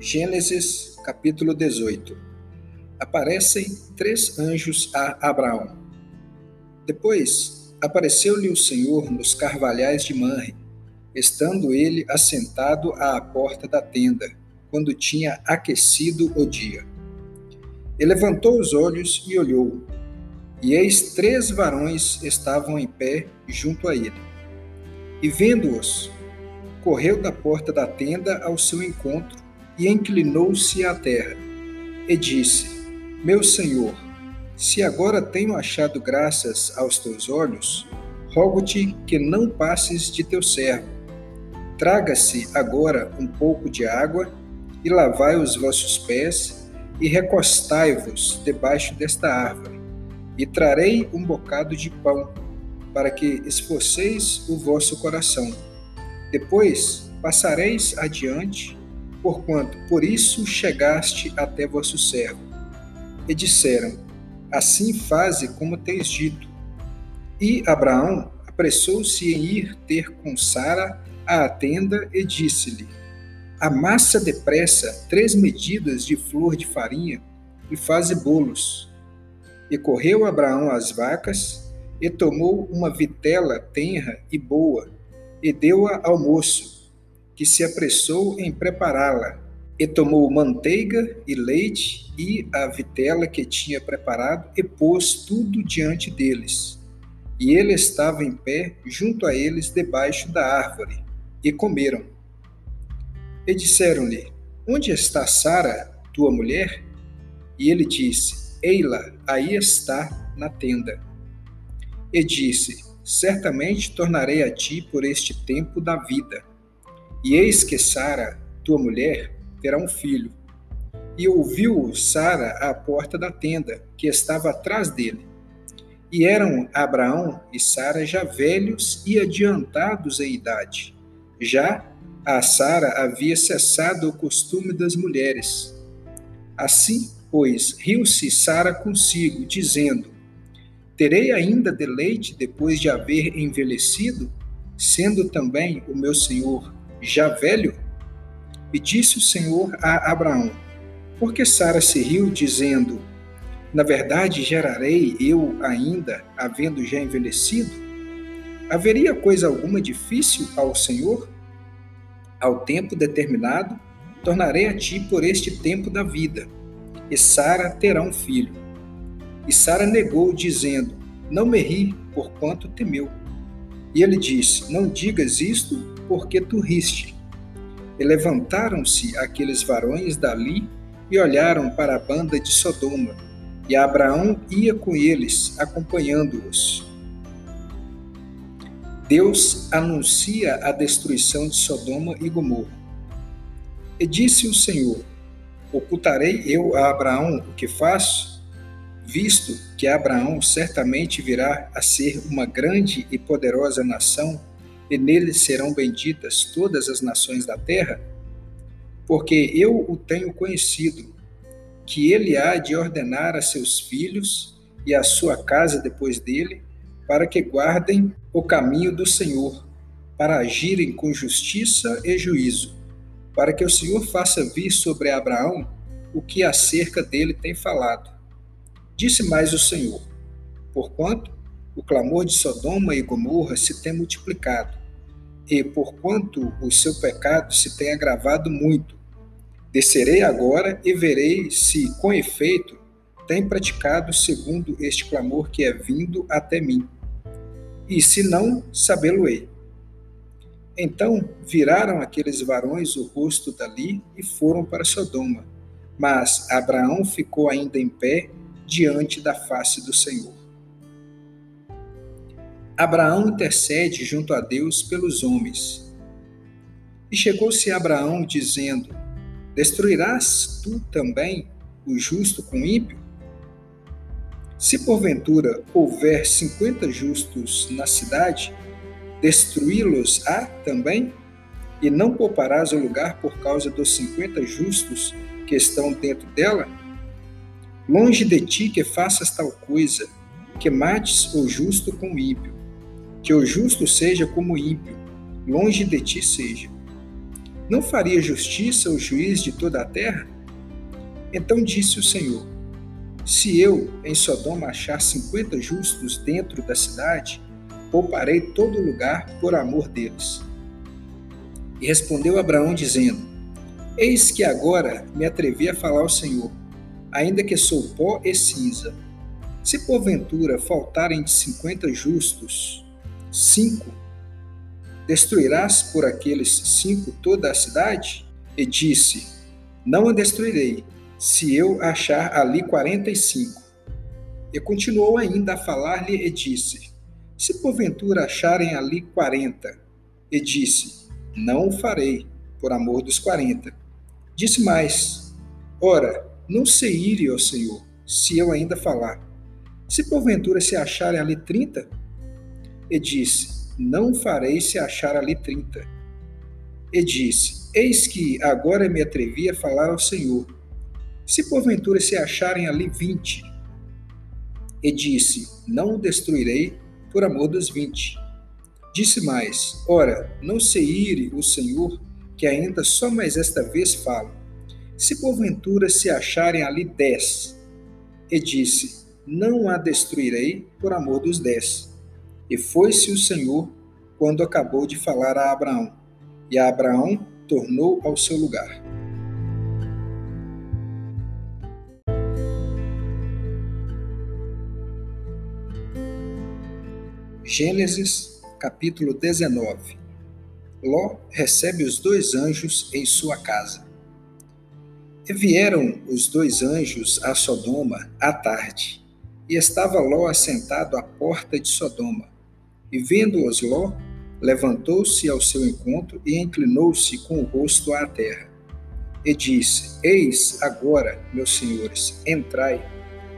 Gênesis capítulo 18 Aparecem três anjos a Abraão. Depois apareceu-lhe o Senhor nos carvalhais de Manre, estando ele assentado à porta da tenda, quando tinha aquecido o dia. E levantou os olhos e olhou, e eis três varões estavam em pé junto a ele. E vendo-os, correu da porta da tenda ao seu encontro e inclinou-se à terra, e disse: Meu senhor, se agora tenho achado graças aos teus olhos, rogo-te que não passes de teu servo. Traga-se agora um pouco de água e lavai os vossos pés e recostai-vos debaixo desta árvore, e trarei um bocado de pão, para que esforceis o vosso coração. Depois passareis adiante porquanto por isso chegaste até vosso servo. E disseram: Assim faze como tens dito. E Abraão apressou-se em ir ter com Sara à tenda e disse-lhe: Amassa depressa três medidas de flor de farinha e faze bolos. E correu Abraão às vacas e tomou uma vitela tenra e boa e deu-a ao moço que se apressou em prepará-la, e tomou manteiga e leite e a vitela que tinha preparado e pôs tudo diante deles. E ele estava em pé junto a eles debaixo da árvore, e comeram. E disseram-lhe: Onde está Sara, tua mulher? E ele disse: Eila, aí está na tenda. E disse: Certamente tornarei a ti por este tempo da vida e eis que Sara, tua mulher, terá um filho. E ouviu Sara à porta da tenda, que estava atrás dele. E eram Abraão e Sara já velhos e adiantados em idade. Já a Sara havia cessado o costume das mulheres. Assim, pois, riu-se Sara consigo, dizendo: Terei ainda deleite depois de haver envelhecido, sendo também o meu senhor já velho? E disse o Senhor a Abraão: Por que Sara se riu, dizendo: Na verdade, gerarei eu ainda, havendo já envelhecido? Haveria coisa alguma difícil ao Senhor? Ao tempo determinado, tornarei a ti por este tempo da vida, e Sara terá um filho. E Sara negou, dizendo: Não me ri, porquanto temeu. E ele disse: Não digas isto, porque tu riste. E levantaram-se aqueles varões dali e olharam para a banda de Sodoma, e Abraão ia com eles, acompanhando-os. Deus anuncia a destruição de Sodoma e Gomorra. E disse o Senhor: Ocultarei eu a Abraão o que faço? Visto que Abraão certamente virá a ser uma grande e poderosa nação, e nele serão benditas todas as nações da terra? Porque eu o tenho conhecido, que ele há de ordenar a seus filhos e a sua casa depois dele, para que guardem o caminho do Senhor, para agirem com justiça e juízo, para que o Senhor faça vir sobre Abraão o que acerca dele tem falado. Disse mais o Senhor: Porquanto o clamor de Sodoma e Gomorra se tem multiplicado, e porquanto o seu pecado se tem agravado muito, descerei agora e verei se, com efeito, tem praticado segundo este clamor que é vindo até mim. E se não, sabê-lo-ei. Então viraram aqueles varões o rosto dali e foram para Sodoma. Mas Abraão ficou ainda em pé diante da face do Senhor. Abraão intercede junto a Deus pelos homens. E chegou-se Abraão dizendo: Destruirás tu também o justo com o ímpio? Se porventura houver cinquenta justos na cidade, destruí-los-á também? E não pouparás o lugar por causa dos cinquenta justos que estão dentro dela? Longe de ti que faças tal coisa, que mates o justo com o ímpio que o justo seja como o ímpio, longe de ti seja. Não faria justiça o juiz de toda a terra? Então disse o Senhor: Se eu em Sodoma achar cinquenta justos dentro da cidade, pouparei todo lugar por amor deles. E respondeu Abraão, dizendo: Eis que agora me atrevi a falar ao Senhor, ainda que sou pó e cinza. Se porventura faltarem de cinquenta justos, cinco, destruirás por aqueles cinco toda a cidade? E disse: Não a destruirei, se eu achar ali quarenta e cinco. E continuou ainda a falar-lhe e disse: Se porventura acharem ali quarenta, e disse: Não o farei, por amor dos quarenta. Disse mais: Ora, não sei ir, ó Senhor, se eu ainda falar. Se porventura se acharem ali trinta, e disse: Não farei se achar ali trinta. E disse: Eis que agora me atrevi a falar ao Senhor. Se porventura se acharem ali vinte, e disse: Não o destruirei por amor dos vinte. Disse mais: Ora, não se ire o Senhor, que ainda só mais esta vez falo. Se porventura se acharem ali dez, e disse: Não a destruirei por amor dos dez. E foi-se o Senhor quando acabou de falar a Abraão, e a Abraão tornou ao seu lugar. Gênesis, capítulo 19. Ló recebe os dois anjos em sua casa. E vieram os dois anjos a Sodoma à tarde, e estava Ló assentado à porta de Sodoma. E vendo-os Ló, levantou-se ao seu encontro e inclinou-se com o rosto à terra. E disse: Eis agora, meus senhores, entrai,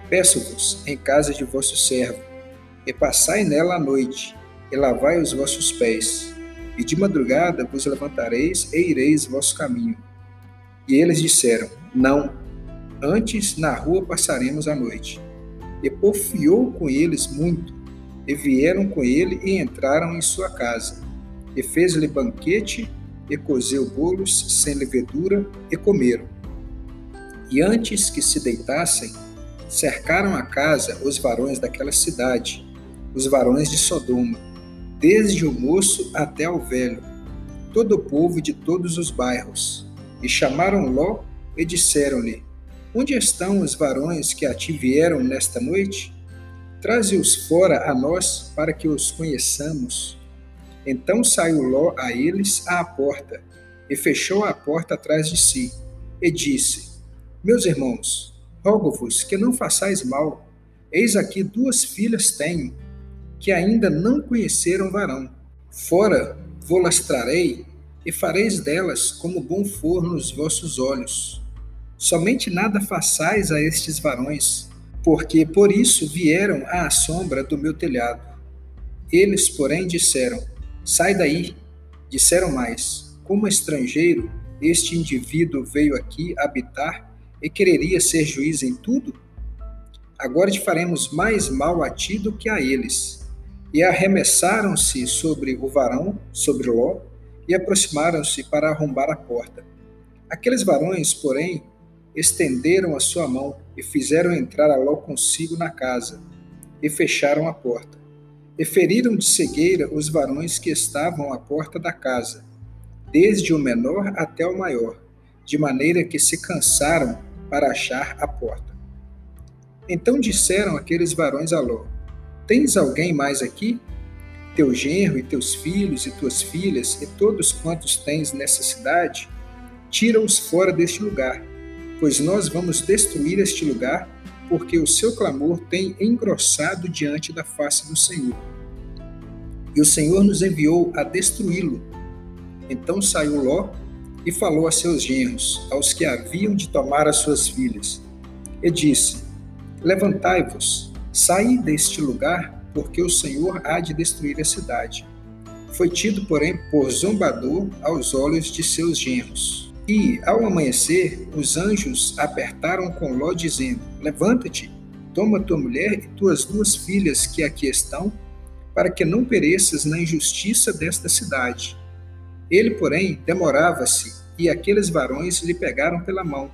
peço-vos em casa de vosso servo e passai nela a noite, e lavai os vossos pés, e de madrugada vos levantareis e ireis vosso caminho. E eles disseram: Não, antes na rua passaremos a noite. E porfiou com eles muito, e vieram com ele e entraram em sua casa. E fez-lhe banquete, e cozeu bolos sem levedura, e comeram. E antes que se deitassem, cercaram a casa os varões daquela cidade, os varões de Sodoma, desde o moço até o velho, todo o povo de todos os bairros. E chamaram Ló e disseram-lhe: Onde estão os varões que a ti vieram nesta noite? Traze-os fora a nós para que os conheçamos. Então saiu Ló a eles à porta e fechou a porta atrás de si e disse: Meus irmãos, rogo-vos que não façais mal. Eis aqui duas filhas tenho que ainda não conheceram varão. Fora vou-las trarei e fareis delas como bom for nos vossos olhos. Somente nada façais a estes varões, porque por isso vieram à sombra do meu telhado. Eles, porém, disseram: Sai daí. Disseram mais: Como estrangeiro, este indivíduo veio aqui habitar e quereria ser juiz em tudo? Agora te faremos mais mal a ti do que a eles e arremessaram-se sobre o varão, sobre Ló, e aproximaram-se para arrombar a porta. Aqueles varões, porém, estenderam a sua mão e fizeram entrar a Ló consigo na casa, e fecharam a porta. E feriram de cegueira os varões que estavam à porta da casa, desde o menor até o maior, de maneira que se cansaram para achar a porta. Então disseram aqueles varões a Ló: Tens alguém mais aqui? Teu genro e teus filhos e tuas filhas e todos quantos tens nessa cidade, tira-os fora deste lugar, pois nós vamos destruir este lugar, porque o seu clamor tem engrossado diante da face do Senhor. E o Senhor nos enviou a destruí-lo. Então saiu Ló e falou a seus genros, aos que haviam de tomar as suas filhas, e disse: Levantai-vos, Saí deste lugar, porque o Senhor há de destruir a cidade. Foi tido, porém, por zombador aos olhos de seus genros. E, ao amanhecer, os anjos apertaram com Ló, dizendo: Levanta-te, toma tua mulher e tuas duas filhas que aqui estão, para que não pereças na injustiça desta cidade. Ele, porém, demorava-se, e aqueles varões lhe pegaram pela mão,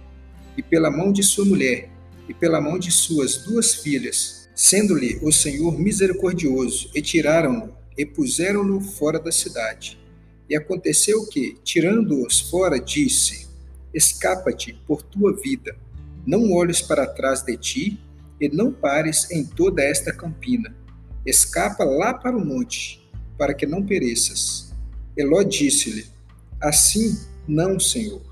e pela mão de sua mulher, e pela mão de suas duas filhas, sendo-lhe o Senhor misericordioso, e tiraram-no, e puseram-no fora da cidade. E aconteceu que, tirando-os fora, disse: Escapa-te por tua vida, não olhes para trás de ti, e não pares em toda esta campina. Escapa lá para o monte, para que não pereças. Eló disse-lhe: Assim não, Senhor.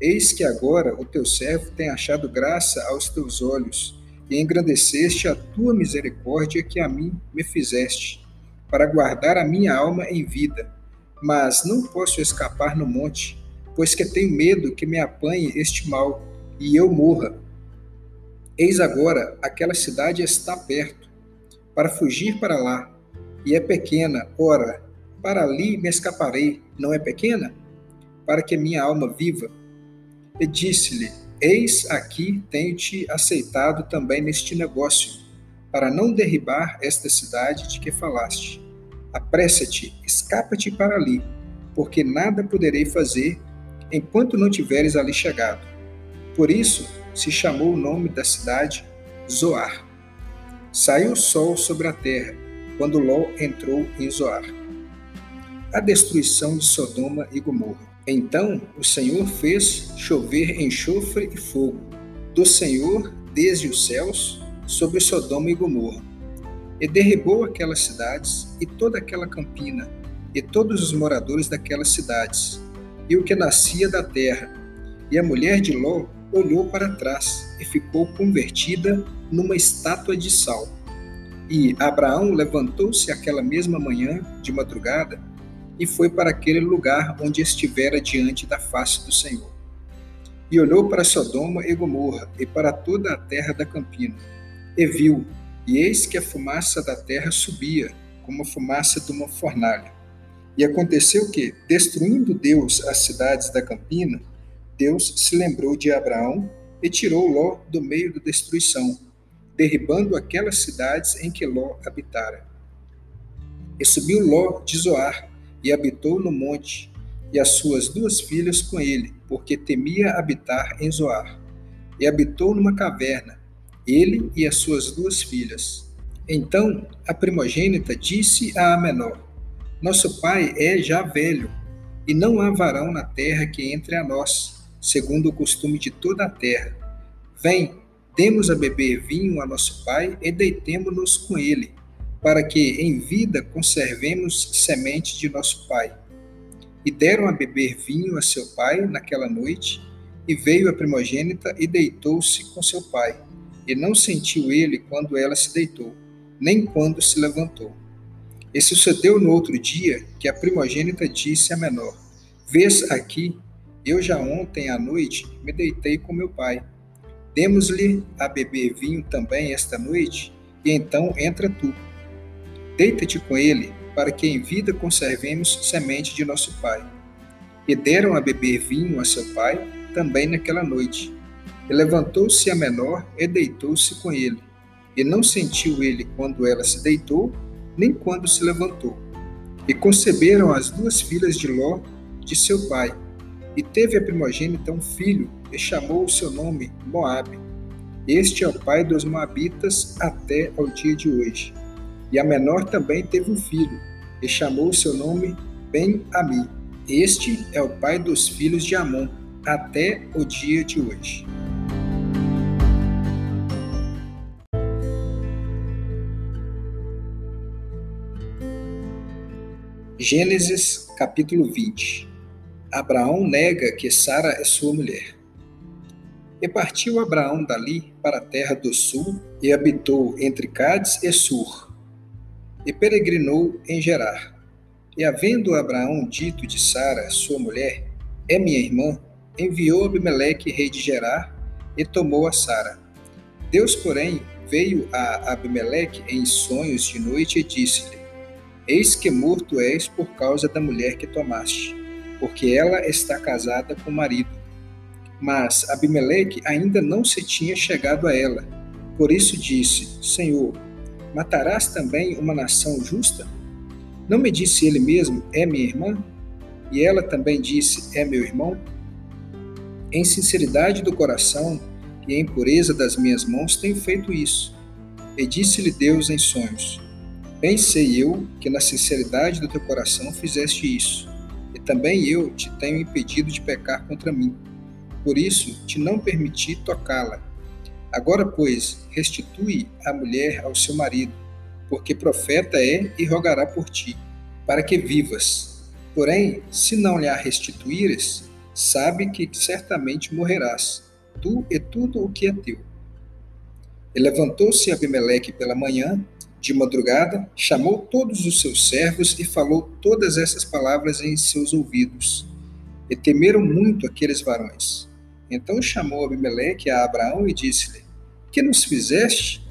Eis que agora o teu servo tem achado graça aos teus olhos, e engrandeceste a tua misericórdia que a mim me fizeste, para guardar a minha alma em vida. Mas não posso escapar no monte, pois que tenho medo que me apanhe este mal e eu morra. Eis agora aquela cidade está perto, para fugir para lá, e é pequena, ora, para ali me escaparei, não é pequena? Para que minha alma viva. E disse-lhe: Eis aqui tenho-te aceitado também neste negócio, para não derribar esta cidade de que falaste. Apressa-te, escapa-te para ali, porque nada poderei fazer enquanto não tiveres ali chegado. Por isso se chamou o nome da cidade Zoar. Saiu o sol sobre a terra, quando Ló entrou em Zoar. A destruição de Sodoma e Gomorra. Então o Senhor fez chover enxofre e fogo, do Senhor desde os céus, sobre Sodoma e Gomorra, e derribou aquelas cidades e toda aquela campina, e todos os moradores daquelas cidades, e o que nascia da terra. E a mulher de Ló olhou para trás e ficou convertida numa estátua de sal. E Abraão levantou-se aquela mesma manhã, de madrugada, e foi para aquele lugar onde estivera diante da face do Senhor. E olhou para Sodoma e Gomorra e para toda a terra da campina, e viu, e eis que a fumaça da terra subia, como a fumaça de uma fornalha. E aconteceu que, destruindo Deus as cidades da campina, Deus se lembrou de Abraão e tirou Ló do meio da destruição, derribando aquelas cidades em que Ló habitara. E subiu Ló de Zoar e habitou no monte, e as suas duas filhas com ele, porque temia habitar em Zoar. E habitou numa caverna, ele e as suas duas filhas. Então a primogênita disse à menor: Nosso pai é já velho, e não há varão na terra que entre a nós, segundo o costume de toda a terra. Vem, demos a beber vinho a nosso pai e deitemo-nos com ele para que em vida conservemos semente de nosso pai. E deram a beber vinho a seu pai naquela noite, e veio a primogênita e deitou-se com seu pai. E não sentiu ele quando ela se deitou, nem quando se levantou. E sucedeu no outro dia que a primogênita disse à menor: Vês aqui, eu já ontem à noite me deitei com meu pai. Demos-lhe a beber vinho também esta noite, e então entra tu. Deita-te com ele, para que em vida conservemos semente de nosso pai. E deram a beber vinho a seu pai, também naquela noite. E levantou-se a menor e deitou-se com ele. E não sentiu ele quando ela se deitou, nem quando se levantou. E conceberam as duas filhas de Ló, de seu pai. E teve a primogênita um filho, e chamou o seu nome Moabe. Este é o pai dos Moabitas até ao dia de hoje. E a menor também teve um filho, e chamou seu nome Ben-Ami. Este é o pai dos filhos de Amon, até o dia de hoje. Gênesis capítulo 20 Abraão nega que Sara é sua mulher. E partiu Abraão dali para a terra do sul e habitou entre Cádiz e Sur, e peregrinou em Gerar. E havendo Abraão dito de Sara, sua mulher, é minha irmã, enviou Abimeleque, rei de Gerar, e tomou a Sara. Deus, porém, veio a Abimeleque em sonhos de noite e disse-lhe: Eis que morto és por causa da mulher que tomaste, porque ela está casada com o marido. Mas Abimeleque ainda não se tinha chegado a ela. Por isso disse: Senhor, Matarás também uma nação justa? Não me disse ele mesmo, é minha irmã? E ela também disse: É meu irmão? Em sinceridade do coração e em pureza das minhas mãos tenho feito isso. E disse-lhe Deus em sonhos: Bem sei eu que na sinceridade do teu coração fizeste isso, e também eu te tenho impedido de pecar contra mim. Por isso te não permiti tocá-la. Agora, pois, restitui a mulher ao seu marido, porque profeta é e rogará por ti, para que vivas. Porém, se não lhe a restituíres, sabe que certamente morrerás, tu e tudo o que é teu. E levantou-se Abimeleque pela manhã, de madrugada, chamou todos os seus servos e falou todas essas palavras em seus ouvidos. E temeram muito aqueles varões. Então chamou Abimeleque a Abraão e disse-lhe: Que nos fizeste?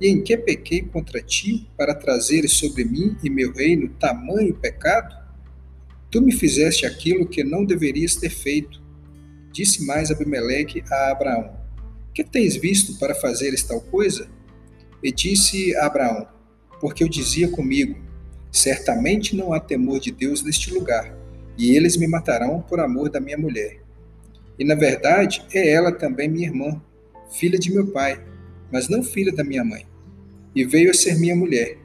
E em que pequei contra ti para trazeres sobre mim e meu reino tamanho pecado? Tu me fizeste aquilo que não deverias ter feito. Disse mais Abimeleque a Abraão: Que tens visto para fazeres tal coisa? E disse a Abraão: Porque eu dizia comigo: Certamente não há temor de Deus neste lugar, e eles me matarão por amor da minha mulher. E na verdade é ela também minha irmã, filha de meu pai, mas não filha da minha mãe. E veio a ser minha mulher.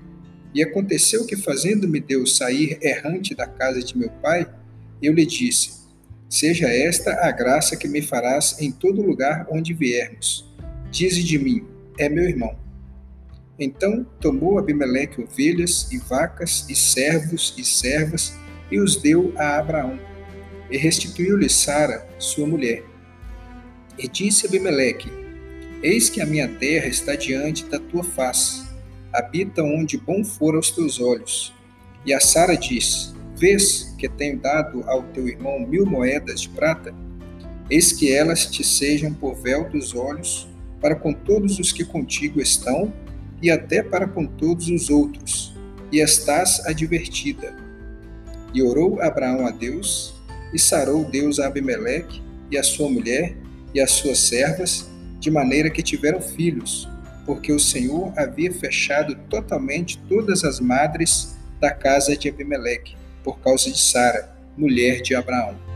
E aconteceu que, fazendo-me Deus sair errante da casa de meu pai, eu lhe disse: Seja esta a graça que me farás em todo lugar onde viermos. Dize de mim: É meu irmão. Então tomou Abimeleque ovelhas e vacas e servos e servas e os deu a Abraão. E restituiu-lhe Sara, sua mulher. E disse Abimeleque: Eis que a minha terra está diante da tua face habita onde bom for aos teus olhos. E a Sara diz: Vês que tenho dado ao teu irmão mil moedas de prata? Eis que elas te sejam por véu dos olhos para com todos os que contigo estão e até para com todos os outros, e estás advertida. E orou Abraão a Deus, e sarou Deus a Abimeleque e a sua mulher e as suas servas, de maneira que tiveram filhos, porque o Senhor havia fechado totalmente todas as madres da casa de Abimeleque, por causa de Sara, mulher de Abraão.